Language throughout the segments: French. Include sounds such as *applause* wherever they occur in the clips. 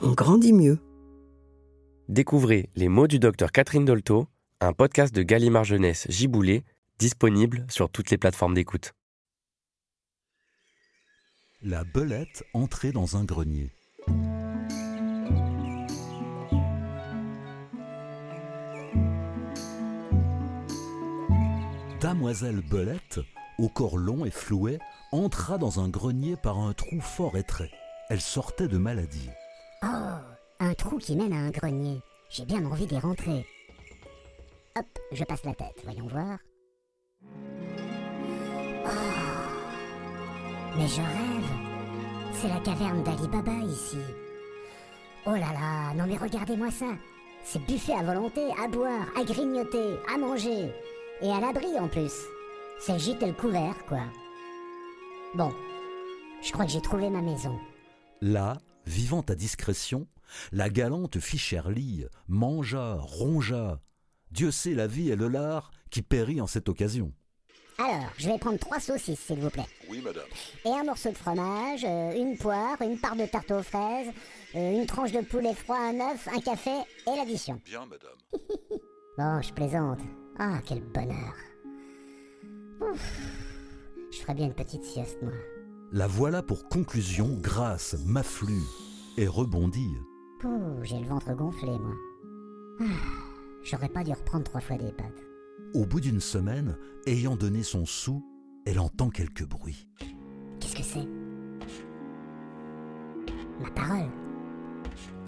on grandit mieux. Découvrez Les mots du docteur Catherine Dolto, un podcast de Gallimard Jeunesse Giboulé, disponible sur toutes les plateformes d'écoute. La belette entrait dans un grenier. Damoiselle Belette, au corps long et flouet, entra dans un grenier par un trou fort étrait. Elle sortait de maladie. Oh, un trou qui mène à un grenier. J'ai bien envie d'y rentrer. Hop, je passe la tête, voyons voir. Oh, mais je rêve. C'est la caverne d'Ali Baba ici. Oh là là, non mais regardez-moi ça. C'est buffet à volonté, à boire, à grignoter, à manger. Et à l'abri en plus. C'est le gîte et le couvert, quoi. Bon, je crois que j'ai trouvé ma maison. Là, vivant à discrétion, la galante Ficherlie mangea, rongea. Dieu sait la vie et le lard qui périt en cette occasion. Alors, je vais prendre trois saucisses, s'il vous plaît. Oui, madame. Et un morceau de fromage, euh, une poire, une part de tarte aux fraises, euh, une tranche de poulet froid, un œuf, un café et l'addition. Bien, madame. *laughs* Bon, je plaisante. Ah, quel bonheur. Ouf. Je ferais bien une petite sieste, moi. La voilà pour conclusion grasse, m'afflue et rebondit. Pouh, j'ai le ventre gonflé, moi. Ah, J'aurais pas dû reprendre trois fois des pâtes. Au bout d'une semaine, ayant donné son sou, elle entend quelques bruits. Qu'est-ce que c'est? Ma parole?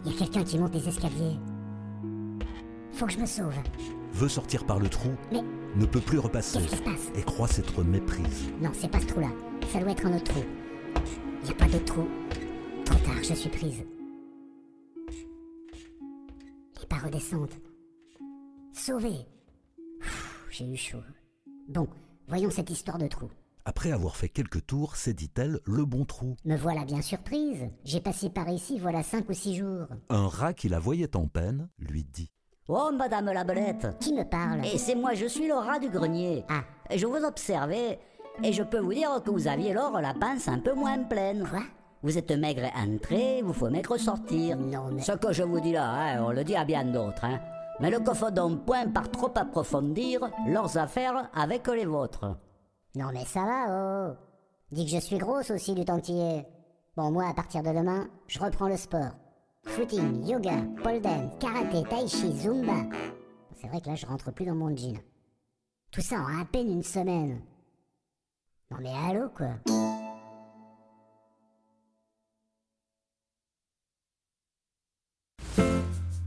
Il y a quelqu'un qui monte des escaliers? Faut que je me sauve. Veut sortir par le trou, Mais ne peut plus repasser qu'est-ce qui se passe? et croit s'être méprise. Non, c'est pas ce trou-là. Ça doit être un autre trou. Y a pas d'autre trou. Trop tard, je suis prise. Les pas redescendent. Sauvée. Pff, J'ai eu chaud. Bon, voyons cette histoire de trou. Après avoir fait quelques tours, s'est dit-elle le bon trou? Me voilà bien surprise. J'ai passé par ici voilà cinq ou six jours. Un rat qui la voyait en peine lui dit Oh, madame la belette Qui me parle? Et c'est moi, je suis le rat du grenier. Ah. Et je vous observais, et je peux vous dire que vous aviez alors la pince un peu moins pleine. Quoi? Vous êtes maigre entrée, vous faut maigre sortir. Non, mais- Ce que je vous dis là, hein, on le dit à bien d'autres. Hein. Mais le faut donc point par trop approfondir leurs affaires avec les vôtres. Non mais ça va, oh Dis que je suis grosse aussi du tantiller. Bon, moi, à partir de demain, je reprends le sport. Footing, yoga, pole dance, karaté, tai chi, zumba. C'est vrai que là, je rentre plus dans mon jean. Tout ça en à peine une semaine. Mais allô, quoi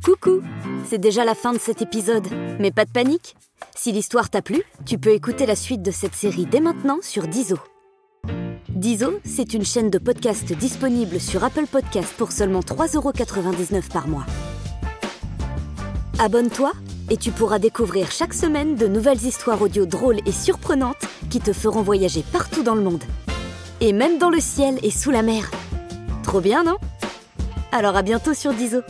Coucou C'est déjà la fin de cet épisode, mais pas de panique Si l'histoire t'a plu, tu peux écouter la suite de cette série dès maintenant sur Dizo. Dizo, c'est une chaîne de podcast disponible sur Apple Podcasts pour seulement 3,99€ par mois. Abonne-toi et tu pourras découvrir chaque semaine de nouvelles histoires audio drôles et surprenantes qui te feront voyager partout dans le monde. Et même dans le ciel et sous la mer. Trop bien, non? Alors à bientôt sur Diso.